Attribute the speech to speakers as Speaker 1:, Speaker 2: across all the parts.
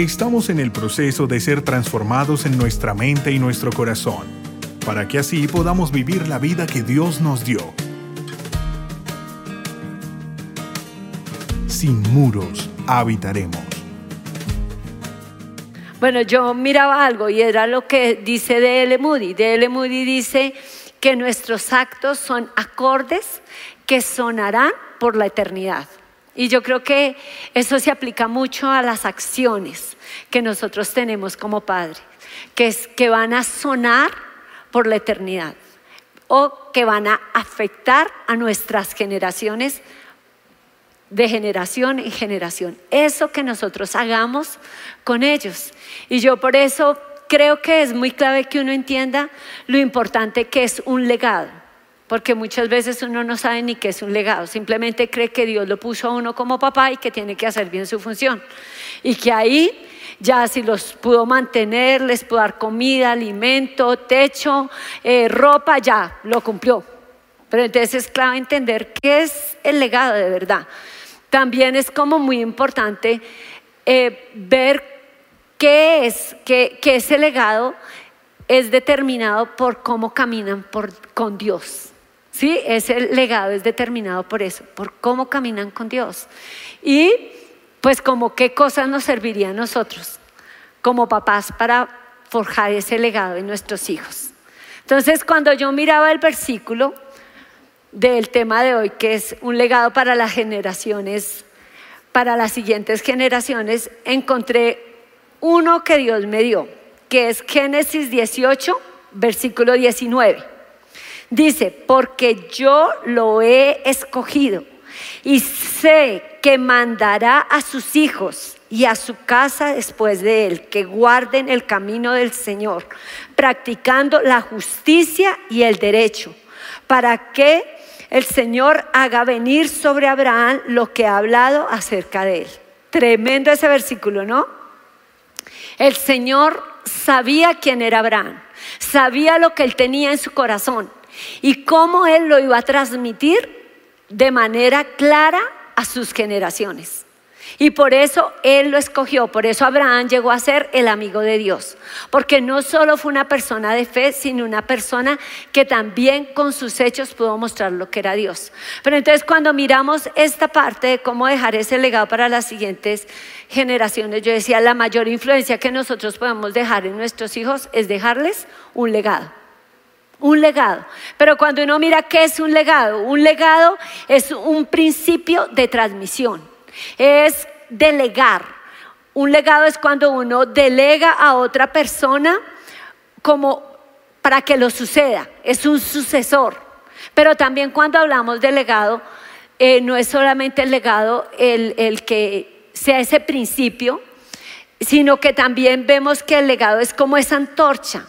Speaker 1: Estamos en el proceso de ser transformados en nuestra mente y nuestro corazón, para que así podamos vivir la vida que Dios nos dio. Sin muros habitaremos.
Speaker 2: Bueno, yo miraba algo y era lo que dice D.L. Moody. D.L. Moody dice que nuestros actos son acordes que sonarán por la eternidad. Y yo creo que eso se aplica mucho a las acciones que nosotros tenemos como padres, que, es, que van a sonar por la eternidad o que van a afectar a nuestras generaciones de generación en generación. Eso que nosotros hagamos con ellos. Y yo por eso creo que es muy clave que uno entienda lo importante que es un legado. Porque muchas veces uno no sabe ni qué es un legado, simplemente cree que Dios lo puso a uno como papá y que tiene que hacer bien su función. Y que ahí ya si los pudo mantener, les pudo dar comida, alimento, techo, eh, ropa, ya lo cumplió. Pero entonces es clave entender qué es el legado de verdad. También es como muy importante eh, ver qué es, que, ese legado es determinado por cómo caminan con Dios. ¿Sí? Ese legado es determinado por eso, por cómo caminan con Dios. Y pues como qué cosas nos serviría a nosotros como papás para forjar ese legado en nuestros hijos. Entonces, cuando yo miraba el versículo, del tema de hoy, que es un legado para las generaciones, para las siguientes generaciones, encontré uno que Dios me dio, que es Génesis 18, versículo 19. Dice, porque yo lo he escogido y sé que mandará a sus hijos y a su casa después de él, que guarden el camino del Señor, practicando la justicia y el derecho, para que el Señor haga venir sobre Abraham lo que ha hablado acerca de él. Tremendo ese versículo, ¿no? El Señor sabía quién era Abraham, sabía lo que él tenía en su corazón y cómo él lo iba a transmitir de manera clara a sus generaciones. Y por eso Él lo escogió, por eso Abraham llegó a ser el amigo de Dios, porque no solo fue una persona de fe, sino una persona que también con sus hechos pudo mostrar lo que era Dios. Pero entonces cuando miramos esta parte de cómo dejar ese legado para las siguientes generaciones, yo decía, la mayor influencia que nosotros podemos dejar en nuestros hijos es dejarles un legado un legado. Pero cuando uno mira qué es un legado, un legado es un principio de transmisión es delegar. Un legado es cuando uno delega a otra persona como para que lo suceda, es un sucesor. Pero también cuando hablamos de legado, eh, no es solamente el legado el, el que sea ese principio, sino que también vemos que el legado es como esa antorcha.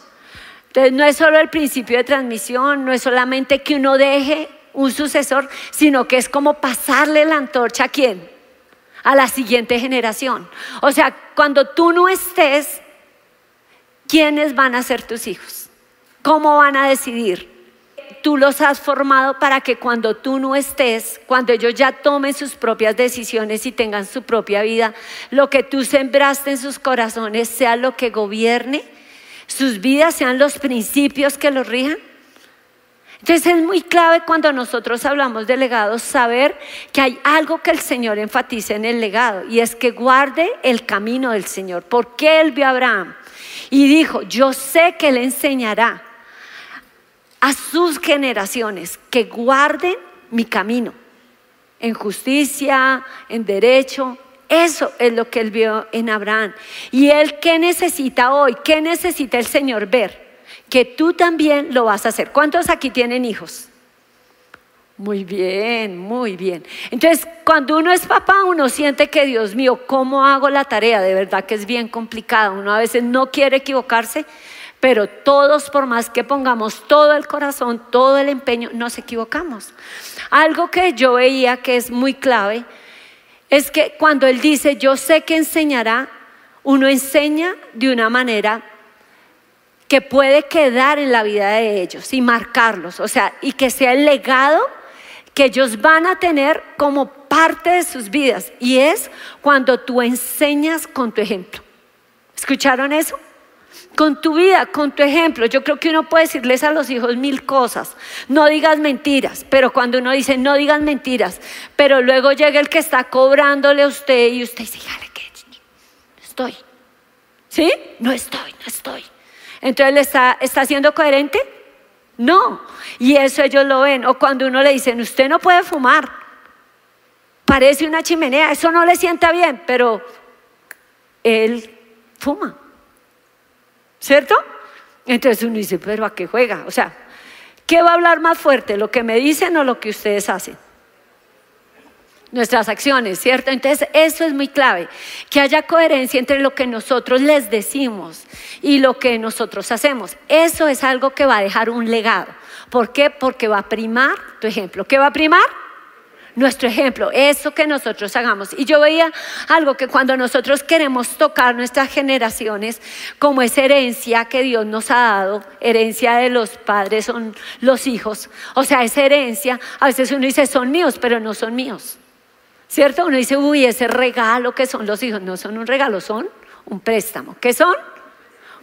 Speaker 2: Entonces no es solo el principio de transmisión, no es solamente que uno deje un sucesor, sino que es como pasarle la antorcha a quién? a la siguiente generación. O sea, cuando tú no estés, ¿quiénes van a ser tus hijos? ¿Cómo van a decidir? Tú los has formado para que cuando tú no estés, cuando ellos ya tomen sus propias decisiones y tengan su propia vida, lo que tú sembraste en sus corazones sea lo que gobierne, sus vidas sean los principios que los rijan. Entonces es muy clave cuando nosotros hablamos de legados saber que hay algo que el Señor enfatiza en el legado y es que guarde el camino del Señor. Porque él vio a Abraham y dijo, yo sé que él enseñará a sus generaciones que guarden mi camino en justicia, en derecho. Eso es lo que él vio en Abraham. ¿Y él qué necesita hoy? ¿Qué necesita el Señor ver? que tú también lo vas a hacer. ¿Cuántos aquí tienen hijos? Muy bien, muy bien. Entonces, cuando uno es papá, uno siente que, Dios mío, ¿cómo hago la tarea? De verdad que es bien complicado. Uno a veces no quiere equivocarse, pero todos, por más que pongamos todo el corazón, todo el empeño, nos equivocamos. Algo que yo veía que es muy clave es que cuando Él dice, yo sé que enseñará, uno enseña de una manera que puede quedar en la vida de ellos y marcarlos, o sea, y que sea el legado que ellos van a tener como parte de sus vidas. Y es cuando tú enseñas con tu ejemplo. ¿Escucharon eso? Con tu vida, con tu ejemplo. Yo creo que uno puede decirles a los hijos mil cosas. No digas mentiras, pero cuando uno dice no digas mentiras, pero luego llega el que está cobrándole a usted y usted dice, ya que no estoy. ¿Sí? No estoy, no estoy. Entonces, está, está siendo coherente? No. Y eso ellos lo ven. O cuando uno le dicen, usted no puede fumar. Parece una chimenea. Eso no le sienta bien, pero él fuma. ¿Cierto? Entonces uno dice, pero ¿a qué juega? O sea, ¿qué va a hablar más fuerte? ¿Lo que me dicen o lo que ustedes hacen? Nuestras acciones, ¿cierto? Entonces eso es muy clave, que haya coherencia entre lo que nosotros les decimos y lo que nosotros hacemos. Eso es algo que va a dejar un legado. ¿Por qué? Porque va a primar tu ejemplo. ¿Qué va a primar? Nuestro ejemplo, eso que nosotros hagamos. Y yo veía algo que cuando nosotros queremos tocar nuestras generaciones, como es herencia que Dios nos ha dado, herencia de los padres son los hijos, o sea, esa herencia, a veces uno dice son míos, pero no son míos. ¿Cierto? Uno dice, uy, ese regalo que son los hijos, no son un regalo, son un préstamo. ¿Qué son?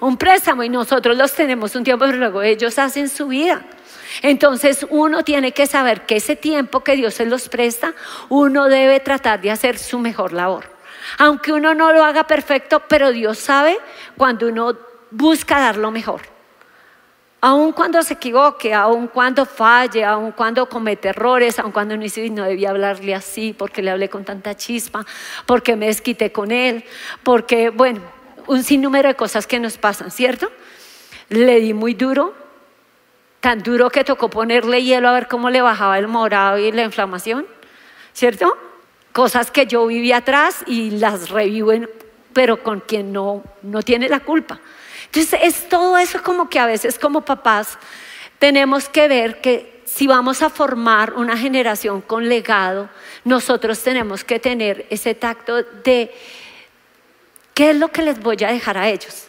Speaker 2: Un préstamo y nosotros los tenemos un tiempo, pero luego ellos hacen su vida. Entonces uno tiene que saber que ese tiempo que Dios se los presta, uno debe tratar de hacer su mejor labor. Aunque uno no lo haga perfecto, pero Dios sabe cuando uno busca dar lo mejor. Aun cuando se equivoque, aun cuando falle, aun cuando comete errores, aun cuando no debía hablarle así, porque le hablé con tanta chispa, porque me desquité con él, porque, bueno, un sinnúmero de cosas que nos pasan, ¿cierto? Le di muy duro, tan duro que tocó ponerle hielo a ver cómo le bajaba el morado y la inflamación, ¿cierto? Cosas que yo viví atrás y las revivo, pero con quien no, no tiene la culpa. Entonces es todo eso como que a veces como papás tenemos que ver que si vamos a formar una generación con legado, nosotros tenemos que tener ese tacto de qué es lo que les voy a dejar a ellos,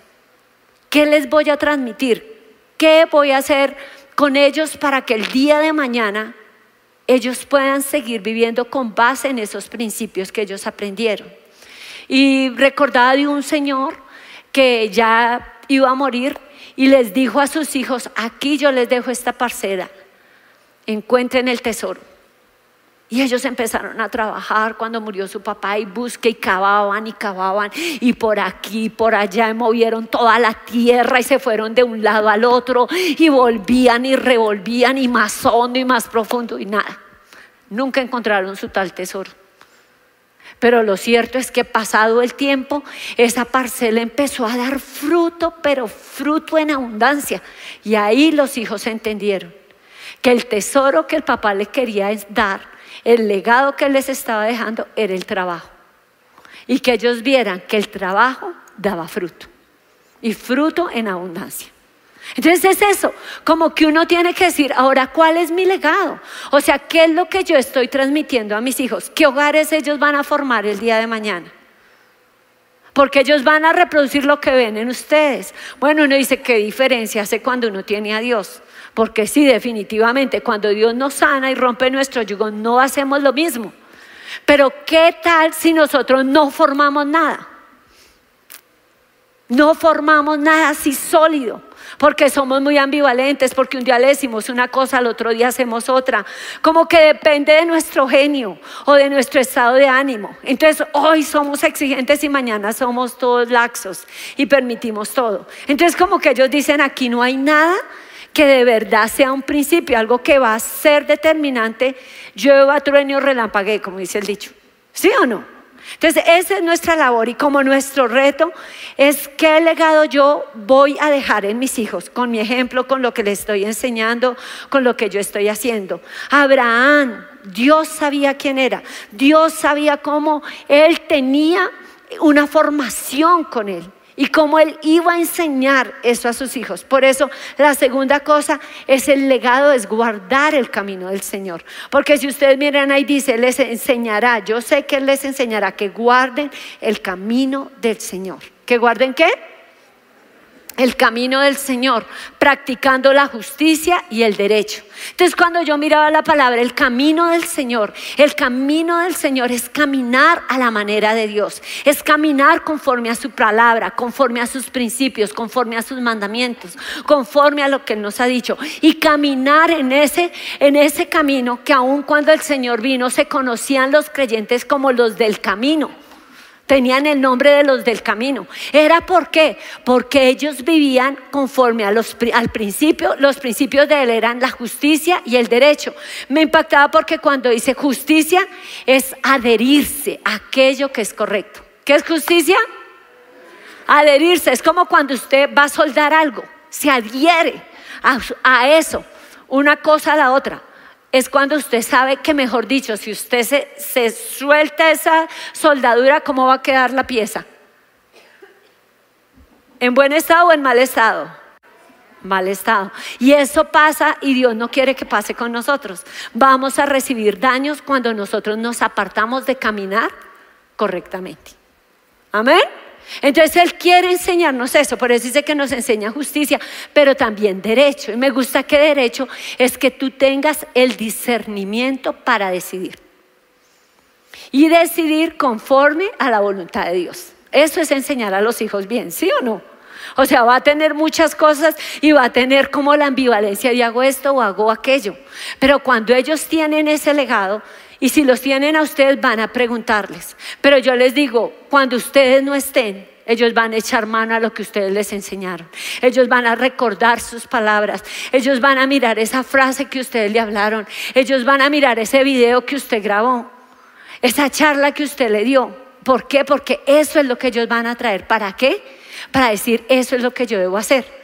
Speaker 2: qué les voy a transmitir, qué voy a hacer con ellos para que el día de mañana ellos puedan seguir viviendo con base en esos principios que ellos aprendieron. Y recordaba de un señor que ya iba a morir y les dijo a sus hijos, aquí yo les dejo esta parcela, encuentren el tesoro. Y ellos empezaron a trabajar cuando murió su papá y busque y cavaban y cavaban y por aquí y por allá movieron toda la tierra y se fueron de un lado al otro y volvían y revolvían y más hondo y más profundo y nada. Nunca encontraron su tal tesoro. Pero lo cierto es que pasado el tiempo, esa parcela empezó a dar fruto, pero fruto en abundancia. Y ahí los hijos entendieron que el tesoro que el papá les quería dar el legado que les estaba dejando era el trabajo. Y que ellos vieran que el trabajo daba fruto. Y fruto en abundancia. Entonces es eso, como que uno tiene que decir, ahora, ¿cuál es mi legado? O sea, ¿qué es lo que yo estoy transmitiendo a mis hijos? ¿Qué hogares ellos van a formar el día de mañana? Porque ellos van a reproducir lo que ven en ustedes. Bueno, uno dice, ¿qué diferencia hace cuando uno tiene a Dios? Porque sí, definitivamente, cuando Dios nos sana y rompe nuestro yugo, no hacemos lo mismo. Pero ¿qué tal si nosotros no formamos nada? No formamos nada así sólido, porque somos muy ambivalentes, porque un día le decimos una cosa, al otro día hacemos otra. Como que depende de nuestro genio o de nuestro estado de ánimo. Entonces, hoy somos exigentes y mañana somos todos laxos y permitimos todo. Entonces, como que ellos dicen, aquí no hay nada que de verdad sea un principio, algo que va a ser determinante, llueva, trueno, relampague, como dice el dicho. ¿Sí o no? Entonces, esa es nuestra labor y como nuestro reto es qué legado yo voy a dejar en mis hijos, con mi ejemplo, con lo que les estoy enseñando, con lo que yo estoy haciendo. Abraham, Dios sabía quién era, Dios sabía cómo él tenía una formación con él y cómo él iba a enseñar eso a sus hijos. Por eso la segunda cosa es el legado, es guardar el camino del Señor. Porque si ustedes miran ahí dice, les enseñará, yo sé que él les enseñará que guarden el camino del Señor. ¿Que guarden qué? El camino del Señor, practicando la justicia y el derecho. Entonces cuando yo miraba la palabra, el camino del Señor, el camino del Señor es caminar a la manera de Dios, es caminar conforme a su palabra, conforme a sus principios, conforme a sus mandamientos, conforme a lo que nos ha dicho y caminar en ese, en ese camino que aun cuando el Señor vino se conocían los creyentes como los del camino tenían el nombre de los del camino. ¿Era por qué? Porque ellos vivían conforme a los, al principio, los principios de él eran la justicia y el derecho. Me impactaba porque cuando dice justicia es adherirse a aquello que es correcto. ¿Qué es justicia? Adherirse. Es como cuando usted va a soldar algo, se adhiere a, a eso, una cosa a la otra es cuando usted sabe que, mejor dicho, si usted se, suelta esa soldadura, ¿cómo va a quedar la pieza? ¿En buen estado o en mal estado? Mal estado. Y eso pasa y Dios no quiere que pase con nosotros. Vamos a recibir daños cuando nosotros nos apartamos de caminar correctamente. Amén. Entonces Él quiere enseñarnos eso, por eso dice que nos enseña justicia, pero también derecho. Y me gusta que derecho es que tú tengas el discernimiento para decidir. Y decidir conforme a la voluntad de Dios. Eso es enseñar a los hijos bien, ¿sí o no? O sea, va a tener muchas cosas y va a tener como la ambivalencia de hago esto o hago aquello. Pero cuando ellos tienen ese legado, y si los tienen a ustedes, van a preguntarles. Pero yo les digo, cuando ustedes no estén, ellos van a echar mano a lo que ustedes les enseñaron. Ellos van a recordar sus palabras. Ellos van a mirar esa frase que ustedes le hablaron. Ellos van a mirar ese video que usted grabó. Esa charla que usted le dio. ¿Por qué? Porque eso es lo que ellos van a traer. ¿Para qué? Para decir, eso es lo que yo debo hacer.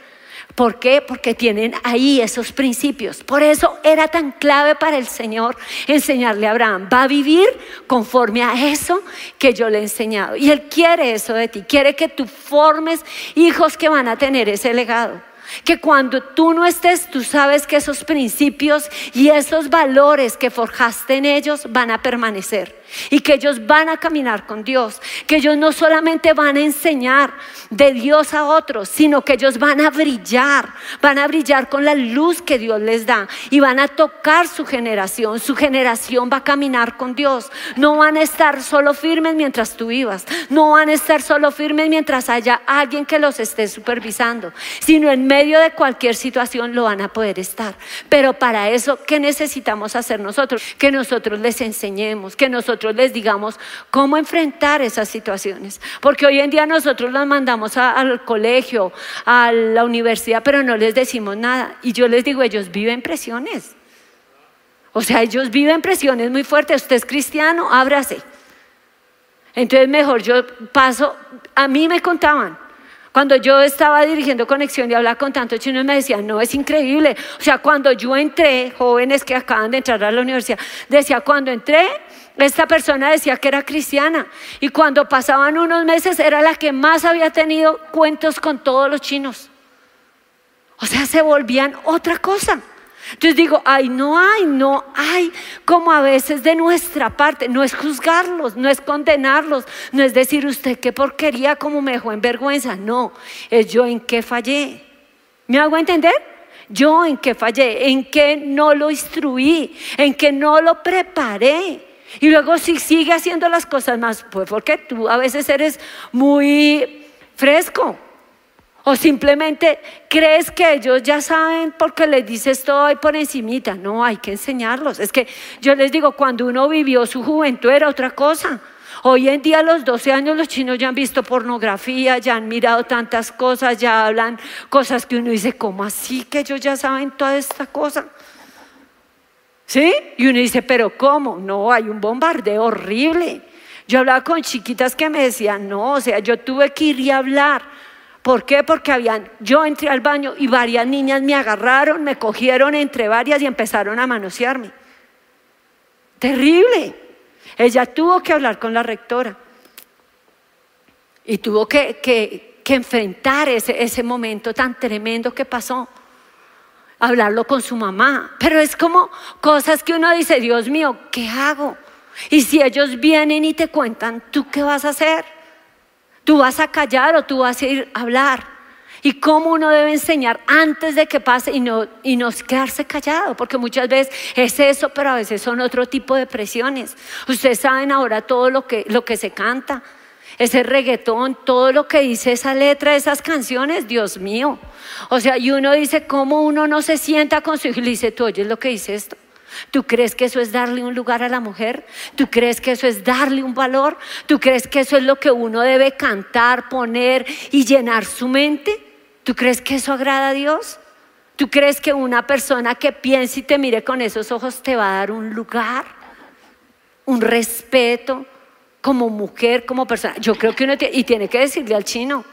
Speaker 2: ¿Por qué? Porque tienen ahí esos principios. Por eso era tan clave para el Señor enseñarle a Abraham. Va a vivir conforme a eso que yo le he enseñado. Y Él quiere eso de ti. Quiere que tú formes hijos que van a tener ese legado. Que cuando tú no estés, tú sabes que esos principios y esos valores que forjaste en ellos van a permanecer y que ellos van a caminar con Dios, que ellos no solamente van a enseñar de Dios a otros, sino que ellos van a brillar, van a brillar con la luz que Dios les da. Y van a tocar su generación, su generación va a caminar con Dios, no van a estar solo firmes mientras tú vivas, no van a estar solo firmes mientras haya alguien que los esté supervisando, sino en medio de cualquier situación lo van a poder estar. Pero para eso, ¿qué necesitamos hacer nosotros? Que nosotros les enseñemos, que nosotros les digamos cómo enfrentar esas situaciones. Porque hoy en día nosotros los mandamos al colegio, a la universidad, pero no les decimos nada. Y yo les digo, ellos viven presiones. O sea, ellos viven presiones muy fuertes. Usted es cristiano, ábrase. Entonces mejor yo paso, a mí me contaban, cuando yo estaba dirigiendo conexión y hablaba con tantos chinos, me decían, no, es increíble. O sea, cuando yo entré, jóvenes que acaban de entrar a la universidad, decía, cuando entré, esta persona decía que era cristiana y cuando pasaban unos meses era la que más había tenido cuentos con todos los chinos. O sea, se volvían otra cosa. Entonces digo, ay, no hay, no hay, como a veces de nuestra parte, no es juzgarlos, no es condenarlos, no es decir usted qué porquería, como me dejó en vergüenza, no, es yo en qué fallé. ¿Me hago entender? Yo en qué fallé, en qué no lo instruí, en qué no lo preparé. Y luego si sigue haciendo las cosas más, pues porque tú a veces eres muy fresco. O simplemente crees que ellos ya saben porque les dices todo ahí por encimita. No, hay que enseñarlos. Es que yo les digo, cuando uno vivió su juventud era otra cosa. Hoy en día a los 12 años los chinos ya han visto pornografía, ya han mirado tantas cosas, ya hablan cosas que uno dice, ¿cómo así que ellos ya saben toda esta cosa? ¿Sí? Y uno dice, pero ¿cómo? No, hay un bombardeo horrible. Yo hablaba con chiquitas que me decían, no, o sea, yo tuve que ir y hablar. ¿Por qué? Porque habían, yo entré al baño y varias niñas me agarraron, me cogieron entre varias y empezaron a manosearme. Terrible. Ella tuvo que hablar con la rectora y tuvo que, que, enfrentar ese, ese momento tan tremendo que pasó hablarlo con su mamá. Pero es como cosas que uno dice, Dios mío, ¿qué hago? Y si ellos vienen y te cuentan, ¿tú qué vas a hacer? ¿Tú vas a callar o tú vas a ir a hablar? y cómo uno debe enseñar antes de que pase y no, y no quedarse callado, porque muchas veces es eso, pero a veces son otro tipo de presiones. Ustedes saben ahora todo lo que, lo que se canta, ese reggaetón, todo lo que dice esa letra esas canciones, Dios mío. O sea, y uno dice, ¿cómo uno no se sienta con su hijo y le dice, tú oyes lo que dice esto? ¿Tú crees que eso es darle un lugar a la mujer? ¿Tú crees que eso es darle un valor? ¿Tú crees que eso es lo que uno debe cantar, poner y llenar su mente? ¿Tú crees que eso agrada a Dios? ¿Tú crees que una persona que piense y te mire con esos ojos te va a dar un lugar, un respeto como mujer, como persona? Yo creo que uno y tiene que decirle al chino,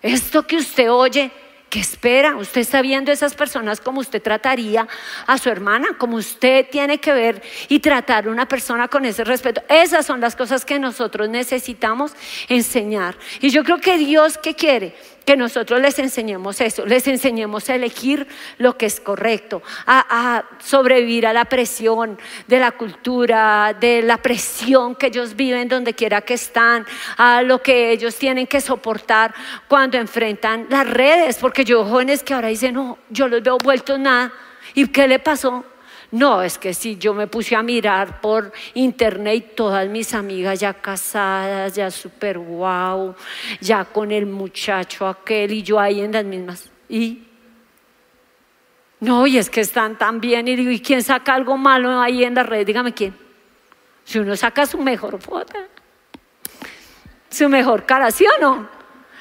Speaker 2: esto que usted oye, ¿Qué espera? Usted está viendo a esas personas como usted trataría a su hermana, como usted tiene que ver y tratar a una persona con ese respeto. Esas son las cosas que nosotros necesitamos enseñar. Y yo creo que Dios que quiere que nosotros les enseñemos eso, les enseñemos a elegir lo que es correcto, a, sobrevivir a la presión de la cultura, de la presión que ellos viven donde quiera que están, a lo que ellos tienen que soportar cuando enfrentan las redes, porque yo jóvenes que ahora dicen, no, yo los veo vueltos nada, ¿y qué le pasó? No, es que si yo me puse a mirar por internet todas mis amigas ya casadas, ya súper guau, ya con el muchacho aquel y yo ahí en las mismas. ¿Y? No, y es que están tan bien y digo, ¿y quién saca algo malo ahí en la red? Dígame quién. Si uno saca su mejor foto, su mejor cara, ¿sí o no?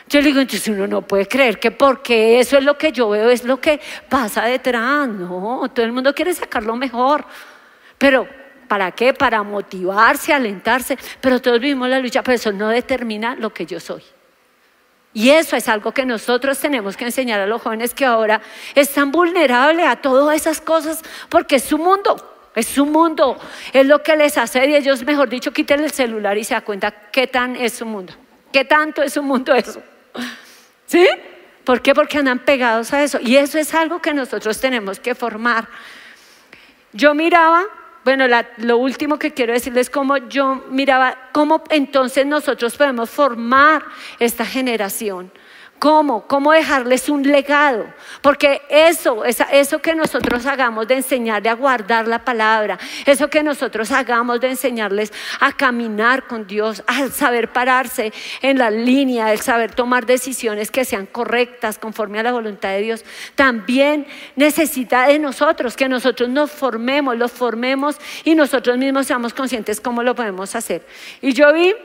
Speaker 2: Yo le digo, entonces uno no puede creer que porque eso es lo que yo veo, es lo que pasa detrás. No, todo el mundo quiere sacar lo mejor. Pero, ¿para qué? Para motivarse, alentarse. Pero todos vivimos la lucha, pero eso no determina lo que yo soy. Y eso es algo que nosotros tenemos que enseñar a los jóvenes que ahora están vulnerables a todas esas cosas porque es su mundo. Es su mundo, es lo que les hace y ellos, mejor dicho, quiten el celular y se da cuenta qué tan es su mundo, qué tanto es su mundo eso. ¿Sí? ¿Por qué? Porque andan pegados a eso. Y eso es algo que nosotros tenemos que formar. Yo miraba, bueno, lo último que quiero decirles es cómo yo miraba, cómo entonces nosotros podemos formar esta generación. ¿Cómo? ¿Cómo dejarles un legado? Porque eso, eso que nosotros hagamos de enseñarle a guardar la palabra, eso que nosotros hagamos de enseñarles a caminar con Dios, a saber pararse en la línea, el saber tomar decisiones que sean correctas conforme a la voluntad de Dios, también necesita de nosotros, que nosotros nos formemos, los formemos y nosotros mismos seamos conscientes cómo lo podemos hacer. Y yo vi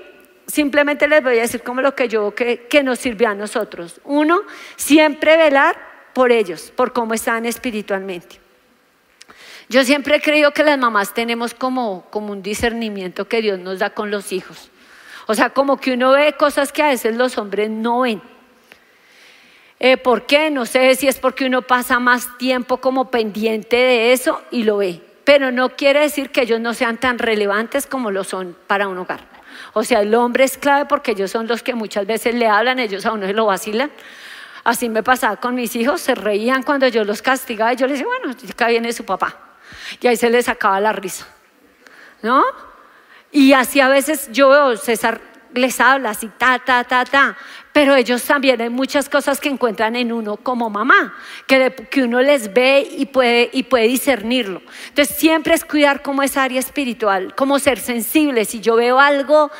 Speaker 2: simplemente les voy a decir como lo que yo que, que nos sirvió a nosotros. Uno, siempre velar por ellos, por cómo están espiritualmente. Yo siempre he creído que las mamás tenemos como, como un discernimiento que Dios nos da con los hijos. O sea, como que uno ve cosas que a veces los hombres no ven. Eh, ¿Por qué? No sé si es porque uno pasa más tiempo como pendiente de eso y lo ve. Pero no quiere decir que ellos no sean tan relevantes como lo son para un hogar. O sea, el hombre es clave porque ellos son los que muchas veces le hablan, ellos a uno se lo vacilan. Así me pasaba con mis hijos, se reían cuando yo los castigaba y yo les decía, bueno, acá viene su papá. Y ahí se les sacaba la risa. ¿No? Y así a veces yo veo, César les habla así, ta, ta, ta, ta. Pero ellos también hay muchas cosas que encuentran en uno como mamá, que, que uno les ve y puede, y puede discernirlo. Entonces siempre es cuidar como esa área espiritual, como ser sensible. Si yo veo algo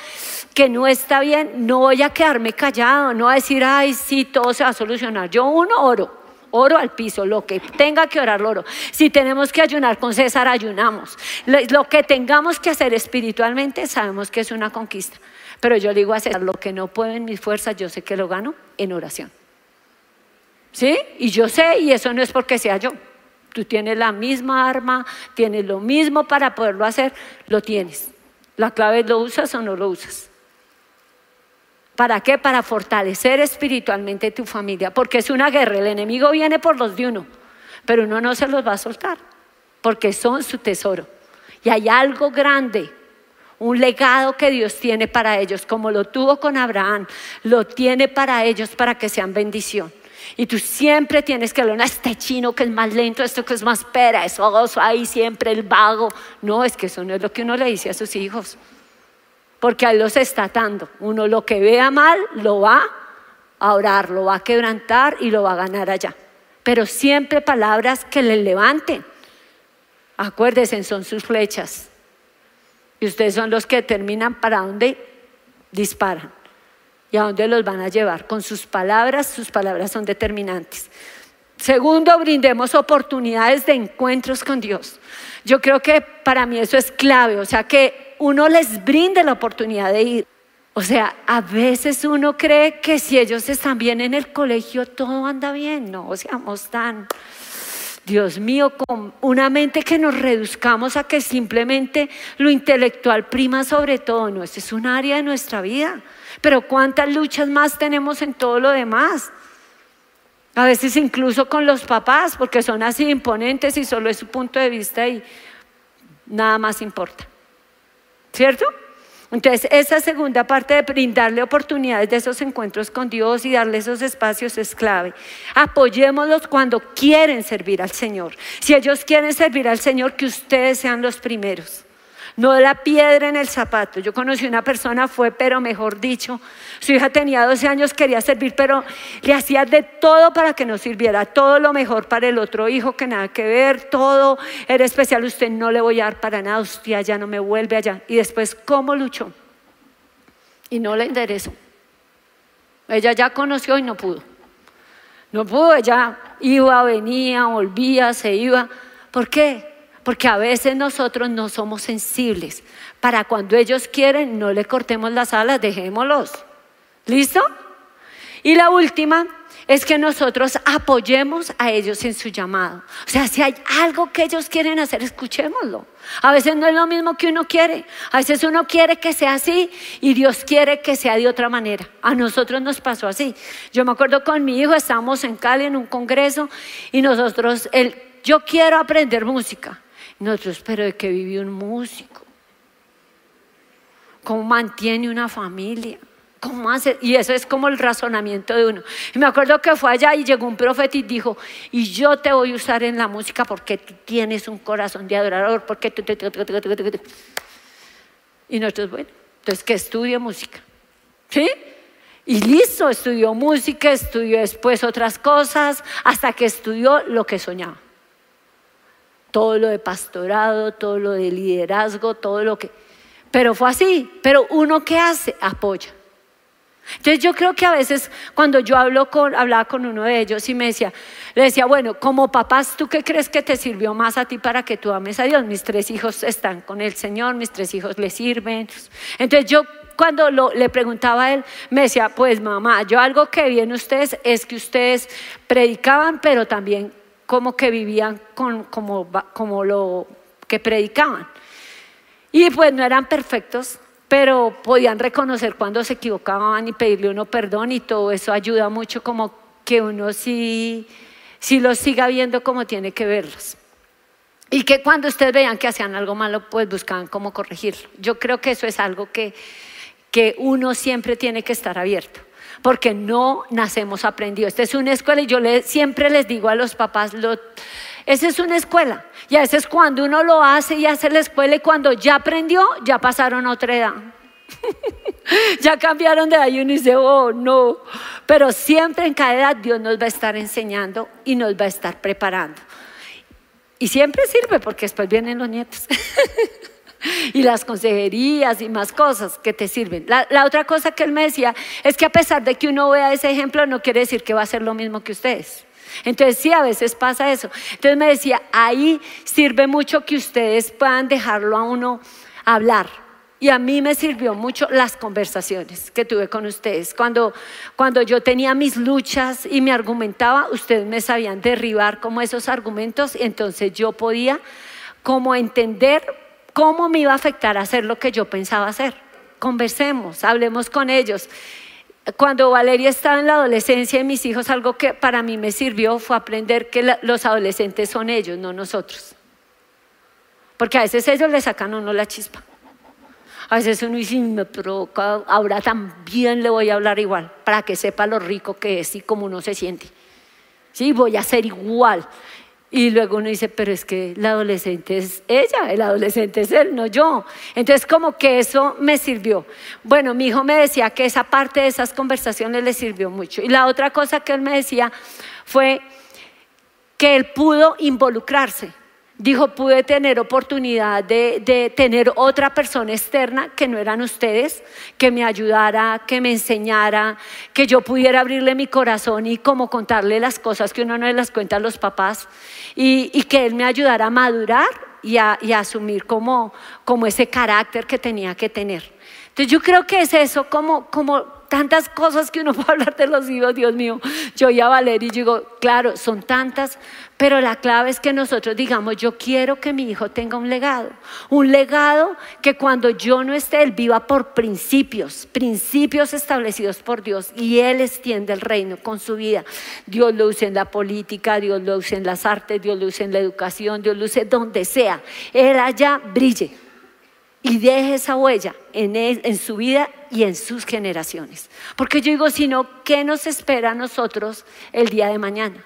Speaker 2: que no está bien, no voy a quedarme callado, no voy a decir, ay, sí, todo se va a solucionar. Yo uno oro. Oro al piso, lo que tenga que orar, lo oro. Si tenemos que ayunar con César, ayunamos. Lo que tengamos que hacer espiritualmente, sabemos que es una conquista. Pero yo digo hacer lo que no puedo en mis fuerzas, yo sé que lo gano en oración. ¿Sí? Y yo sé, y eso no es porque sea yo. Tú tienes la misma arma, tienes lo mismo para poderlo hacer, lo tienes. La clave es lo usas o no lo usas. ¿Para qué? Para fortalecer espiritualmente tu familia, porque es una guerra, el enemigo viene por los de uno, pero uno no se los va a soltar, porque son su tesoro. Y hay algo grande un legado que Dios tiene para ellos, como lo tuvo con Abraham, lo tiene para ellos para que sean bendición. Y tú siempre tienes que hablar, este chino que es más lento, esto que es más pera, eso ahí siempre el vago. No, es que eso no es lo que uno le dice a sus hijos, porque a los está atando. Uno lo que vea mal, lo va a orar, lo va a quebrantar y lo va a ganar allá. Pero siempre palabras que le levanten. Acuérdense, son sus flechas. Y ustedes son los que determinan para dónde disparan y a dónde los van a llevar. Con sus palabras, sus palabras son determinantes. Segundo, brindemos oportunidades de encuentros con Dios. Yo creo que para mí eso es clave, o sea, que uno les brinde la oportunidad de ir. O sea, a veces uno cree que si ellos están bien en el colegio, todo anda bien. No, seamos tan, Dios mío, con una mente que nos reduzcamos a que simplemente lo intelectual prima sobre todo. No, es un área de nuestra vida. Pero cuántas luchas más tenemos en todo lo demás. A veces incluso con los papás, porque son así imponentes y solo es su punto de vista y nada más importa. ¿Cierto? Entonces, esa segunda parte de brindarle oportunidades de esos encuentros con Dios y darle esos espacios es clave. Apoyémoslos cuando quieren servir al Señor. Si ellos quieren servir al Señor, que ustedes sean los primeros no la piedra en el zapato. Yo conocí una persona, fue, pero mejor dicho, su hija tenía 12 años, quería servir, pero le hacía de todo para que no sirviera, todo lo mejor para el otro hijo, que nada que ver, todo era especial, usted no le voy a dar para nada, usted ya no me vuelve allá. Y después, ¿cómo luchó? Y no le enderezó. Ella ya conoció y no pudo. No pudo, ella iba, venía, volvía, se iba. ¿Por qué? Porque a veces nosotros no somos sensibles. Para cuando ellos quieren, no le cortemos las alas, dejémoslos. ¿Listo? Y la última es que nosotros apoyemos a ellos en su llamado. O sea, si hay algo que ellos quieren hacer, escuchémoslo. A veces no es lo mismo que uno quiere. A veces uno quiere que sea así y Dios quiere que sea de otra manera. A nosotros nos pasó así. Yo me acuerdo con mi hijo, estábamos en Cali en un congreso y nosotros, él, yo quiero aprender música. Nosotros, pero de que vive un músico. ¿Cómo mantiene una familia? ¿Cómo hace? Y eso es como el razonamiento de uno. Y me acuerdo que fue allá y llegó un profeta y dijo, y yo te voy a usar en la música porque tú tienes un corazón de adorador, porque tú... Y nosotros, bueno, entonces que estudie música. ¿Sí? Y listo, estudió música, estudió después otras cosas, hasta que estudió lo que soñaba todo lo de pastorado, todo lo de liderazgo, todo lo que... Pero fue así, pero uno que hace, apoya. Entonces yo creo que a veces cuando yo hablo con, hablaba con uno de ellos y me decía, le decía, bueno, como papás, ¿tú qué crees que te sirvió más a ti para que tú ames a Dios? Mis tres hijos están con el Señor, mis tres hijos le sirven. Entonces yo cuando le preguntaba a él, me decía, pues mamá, yo algo que vi en ustedes es que ustedes predicaban, pero también como que vivían con, como, como lo que predicaban. Y pues no eran perfectos, pero podían reconocer cuando se equivocaban y pedirle uno perdón y todo eso ayuda mucho como que uno sí, sí los siga viendo como tiene que verlos. Y que cuando ustedes vean que hacían algo malo, pues buscaban cómo corregirlo. Yo creo que eso es algo que, que uno siempre tiene que estar abierto porque no nacemos aprendidos. Esta es una escuela y yo siempre les digo a los papás, lo, esa es una escuela. Y a veces cuando uno lo hace y hace la escuela y cuando ya aprendió, ya pasaron a otra edad. ya cambiaron de ahí y uno dice, oh, no. Pero siempre en cada edad Dios nos va a estar enseñando y nos va a estar preparando. Y siempre sirve porque después vienen los nietos. y las consejerías y más cosas que te sirven. La, otra cosa que él me decía es que a pesar de que uno vea ese ejemplo, no quiere decir que va a ser lo mismo que ustedes. Entonces sí, a veces pasa eso. Entonces me decía, ahí sirve mucho que ustedes puedan dejarlo a uno hablar. Y a mí me sirvió mucho las conversaciones que tuve con ustedes. Cuando, cuando yo tenía mis luchas y me argumentaba, ustedes me sabían derribar como esos argumentos, entonces yo podía como entender ¿Cómo me iba a afectar hacer lo que yo pensaba hacer? Conversemos, hablemos con ellos. Cuando Valeria estaba en la adolescencia de mis hijos, algo que para mí me sirvió fue aprender que los adolescentes son ellos, no nosotros. Porque a veces ellos le sacan a uno la chispa. A veces uno dice, me provoca, ahora también le voy a hablar igual, para que sepa lo rico que es y cómo uno se siente. Sí, voy a ser igual. Y luego uno dice, pero es que la adolescente es ella, el adolescente es él, no yo. Entonces como que eso me sirvió. Bueno, mi hijo me decía que esa parte de esas conversaciones le sirvió mucho. Y la otra cosa que él me decía fue que él pudo involucrarse. Dijo, pude tener oportunidad de, tener otra persona externa que no eran ustedes, que me ayudara, que me enseñara, que yo pudiera abrirle mi corazón y como contarle las cosas que uno no las cuenta a los papás y, que él me ayudara a madurar y a, asumir como, como ese carácter que tenía que tener. Entonces yo creo que es eso como, como tantas cosas que uno puede hablar de los hijos, Dios mío. Yo ya Valeria y digo, claro, son tantas, pero la clave es que nosotros digamos, yo quiero que mi hijo tenga un legado. Un legado que cuando yo no esté, él viva por principios, principios establecidos por Dios y él extiende el reino con su vida. Dios lo usa en la política, Dios lo usa en las artes, Dios lo usa en la educación, Dios lo usa donde sea. Él allá brille y deje esa huella en, su vida y en sus generaciones. Porque yo digo, sino, ¿qué nos espera a nosotros el día de mañana?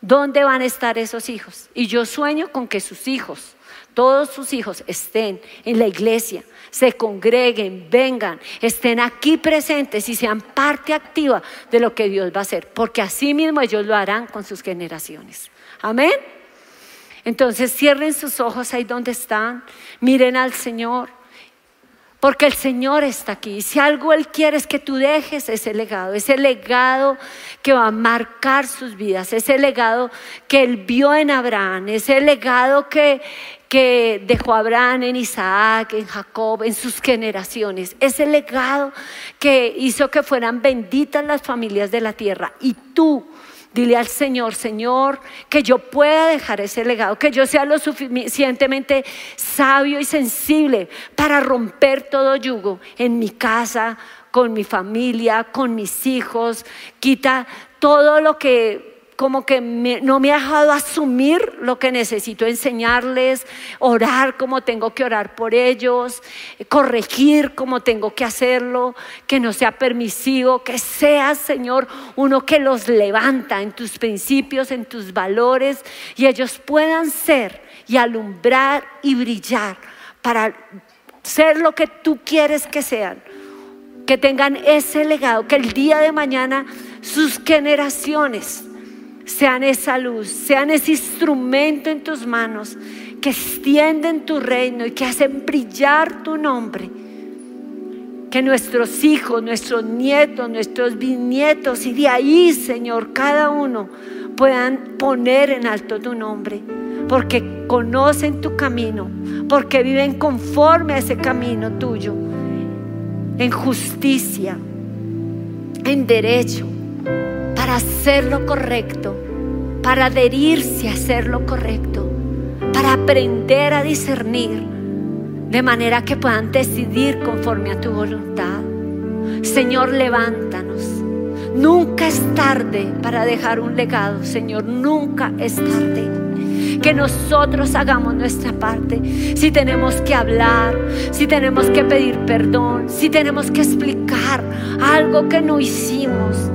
Speaker 2: ¿Dónde van a estar esos hijos? Y yo sueño con que sus hijos, todos sus hijos, estén en la iglesia, se congreguen, vengan, estén aquí presentes y sean parte activa de lo que Dios va a hacer. Porque así mismo ellos lo harán con sus generaciones. Amén. Entonces cierren sus ojos ahí donde están, miren al Señor, porque el Señor está aquí. Si algo Él quiere es que tú dejes ese legado, ese legado que va a marcar sus vidas, ese legado que Él vio en Abraham, ese legado que, que dejó Abraham en Isaac, en Jacob, en sus generaciones, ese legado que hizo que fueran benditas las familias de la tierra. Y tú Dile al Señor, Señor, que yo pueda dejar ese legado, que yo sea lo suficientemente sabio y sensible para romper todo yugo en mi casa, con mi familia, con mis hijos. Quita todo lo que como que no me ha dejado asumir lo que necesito enseñarles, orar como tengo que orar por ellos, corregir como tengo que hacerlo, que no sea permisivo, que sea, Señor, uno que los levanta en tus principios, en tus valores, y ellos puedan ser y alumbrar y brillar para ser lo que tú quieres que sean que tengan ese legado, que el día de mañana sus generaciones sean esa luz, sean ese instrumento en tus manos que extienden tu reino y que hacen brillar tu nombre. Que nuestros hijos, nuestros nietos, nuestros bisnietos y de ahí, Señor, cada uno puedan poner en alto tu nombre, porque conocen tu camino, porque viven conforme a ese camino tuyo, en justicia, en derecho, para hacer lo correcto, para adherirse a hacer lo correcto, para aprender a discernir, de manera que puedan decidir conforme a tu voluntad. Señor, levántanos. Nunca es tarde para dejar un legado, Señor, nunca es tarde que nosotros hagamos nuestra parte. Si tenemos que hablar, si tenemos que pedir perdón, si tenemos que explicar algo que no hicimos,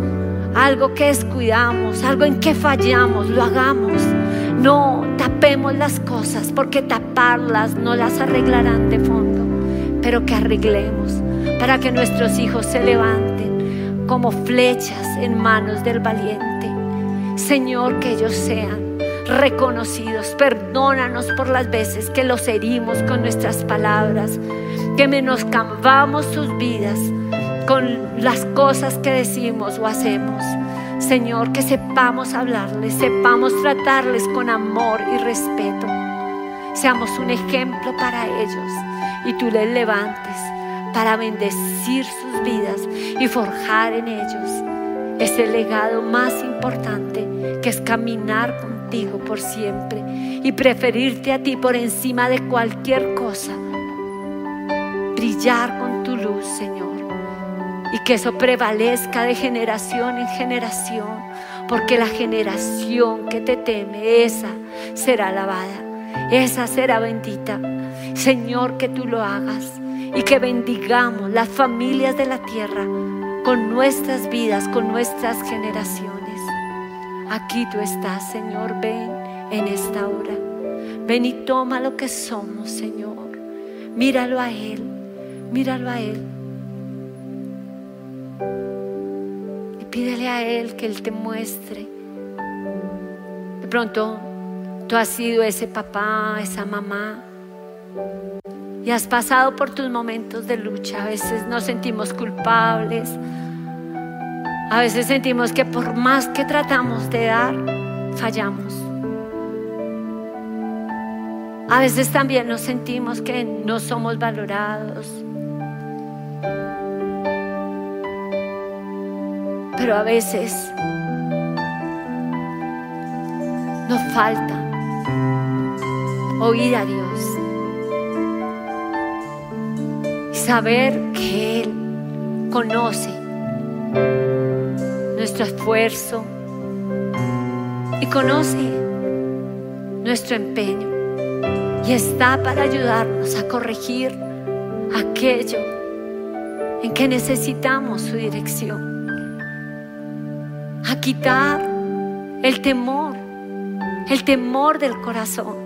Speaker 2: algo que descuidamos, algo en que fallamos, lo hagamos. No tapemos las cosas porque taparlas no las arreglarán de fondo, pero que arreglemos para que nuestros hijos se levanten como flechas en manos del valiente. Señor, que ellos sean reconocidos. Perdónanos por las veces que los herimos con nuestras palabras, que menoscambamos sus vidas con las cosas que decimos o hacemos. Señor, que sepamos hablarles, sepamos tratarles con amor y respeto. Seamos un ejemplo para ellos y tú les levantes para bendecir sus vidas y forjar en ellos ese legado más importante que es caminar contigo por siempre y preferirte a ti por encima de cualquier cosa. Brillar con tu luz, Señor y que eso prevalezca de generación en generación, porque la generación que te teme, esa será alabada, esa será bendita. Señor, que tú lo hagas y que bendigamos las familias de la tierra con nuestras vidas, con nuestras generaciones. Aquí tú estás, Señor, ven en esta hora. Ven y toma lo que somos, Señor. Míralo a Él, míralo a Él. Y pídele a Él que Él te muestre. De pronto, tú has sido ese papá, esa mamá. Y has pasado por tus momentos de lucha. A veces nos sentimos culpables. A veces sentimos que por más que tratamos de dar, fallamos. A veces también nos sentimos que no somos valorados. Pero a veces nos falta oír a Dios y saber que Él conoce nuestro esfuerzo y conoce nuestro empeño y está para ayudarnos a corregir aquello en que necesitamos su dirección, quitar el temor, el temor del corazón.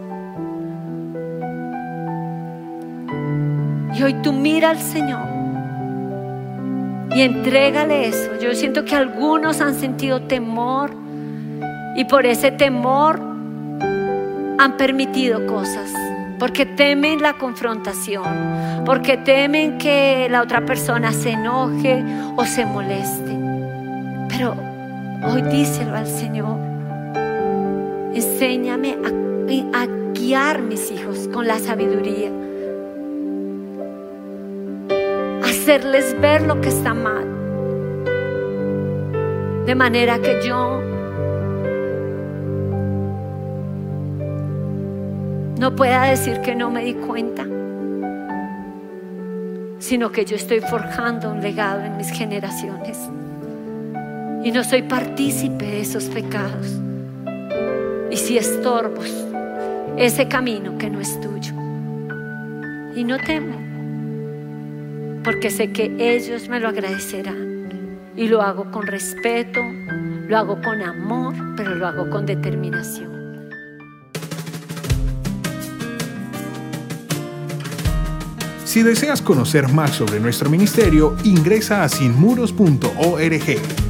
Speaker 2: Y hoy tú mira al Señor y entrégale eso. Yo siento que algunos han sentido temor y por ese temor han permitido cosas porque temen la confrontación, porque temen que la otra persona se enoje o se moleste. Pero hoy díselo al Señor, enséñame a, a guiar mis hijos con la sabiduría, hacerles ver lo que está mal, de manera que yo no pueda decir que no me di cuenta, sino que yo estoy forjando un legado en mis generaciones y no soy partícipe de esos pecados. Y si estorbos ese camino que no es tuyo. Y no temo, porque sé que ellos me lo agradecerán. Y lo hago con respeto, lo hago con amor, pero lo hago con determinación.
Speaker 1: Si deseas conocer más sobre nuestro ministerio, ingresa a sinmuros.org.